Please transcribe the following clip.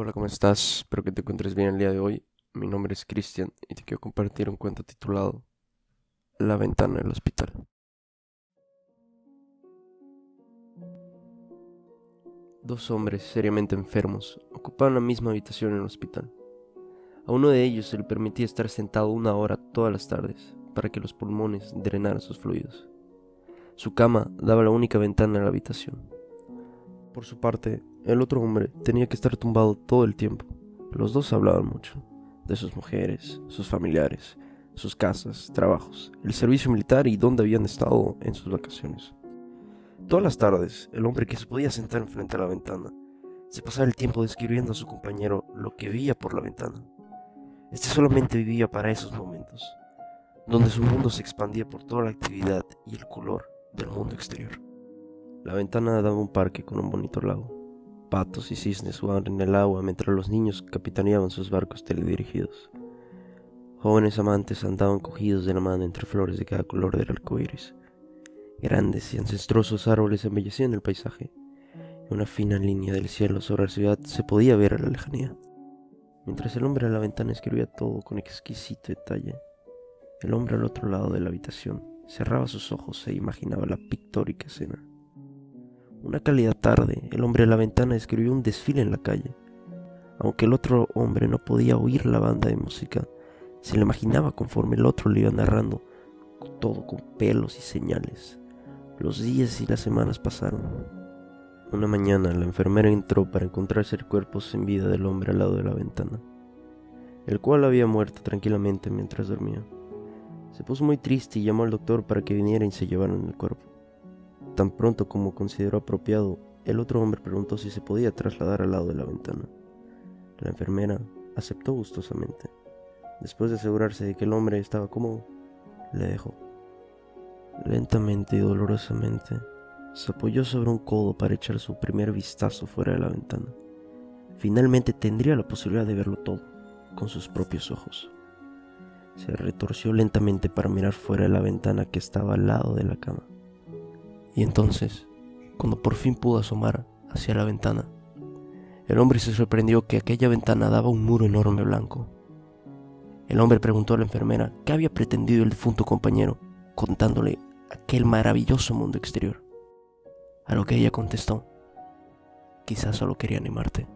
Hola, ¿cómo estás? Espero que te encuentres bien el día de hoy. Mi nombre es Cristian y te quiero compartir un cuento titulado La ventana del hospital. Dos hombres seriamente enfermos ocupaban la misma habitación en el hospital. A uno de ellos se le permitía estar sentado una hora todas las tardes para que los pulmones drenaran sus fluidos. Su cama daba la única ventana a la habitación. Por su parte, el otro hombre tenía que estar tumbado todo el tiempo. Los dos hablaban mucho, de sus mujeres, sus familiares, sus casas, trabajos, el servicio militar y dónde habían estado en sus vacaciones. Todas las tardes, el hombre que se podía sentar enfrente a la ventana se pasaba el tiempo describiendo a su compañero lo que veía por la ventana. Este solamente vivía para esos momentos, donde su mundo se expandía por toda la actividad y el color del mundo exterior. La ventana daba un parque con un bonito lago. Patos y cisnes jugaban en el agua mientras los niños capitaneaban sus barcos teledirigidos. Jóvenes amantes andaban cogidos de la mano entre flores de cada color del arco iris. Grandes y ancestrosos árboles embellecían el paisaje, una fina línea del cielo sobre la ciudad se podía ver a la lejanía. Mientras el hombre a la ventana escribía todo con exquisito detalle, el hombre al otro lado de la habitación cerraba sus ojos e imaginaba la pictórica escena. Una cálida tarde, el hombre a la ventana escribió un desfile en la calle. Aunque el otro hombre no podía oír la banda de música, se le imaginaba conforme el otro le iba narrando, todo con pelos y señales. Los días y las semanas pasaron. Una mañana la enfermera entró para encontrarse el cuerpo sin vida del hombre al lado de la ventana, el cual había muerto tranquilamente mientras dormía. Se puso muy triste y llamó al doctor para que viniera y se llevaran el cuerpo. Tan pronto como consideró apropiado, el otro hombre preguntó si se podía trasladar al lado de la ventana. La enfermera aceptó gustosamente. Después de asegurarse de que el hombre estaba cómodo, le dejó. Lentamente y dolorosamente, se apoyó sobre un codo para echar su primer vistazo fuera de la ventana. Finalmente tendría la posibilidad de verlo todo, con sus propios ojos. Se retorció lentamente para mirar fuera de la ventana que estaba al lado de la cama. Y entonces, cuando por fin pudo asomar hacia la ventana, el hombre se sorprendió que aquella ventana daba un muro enorme blanco. El hombre preguntó a la enfermera qué había pretendido el difunto compañero, contándole aquel maravilloso mundo exterior. A lo que ella contestó, quizás solo quería animarte.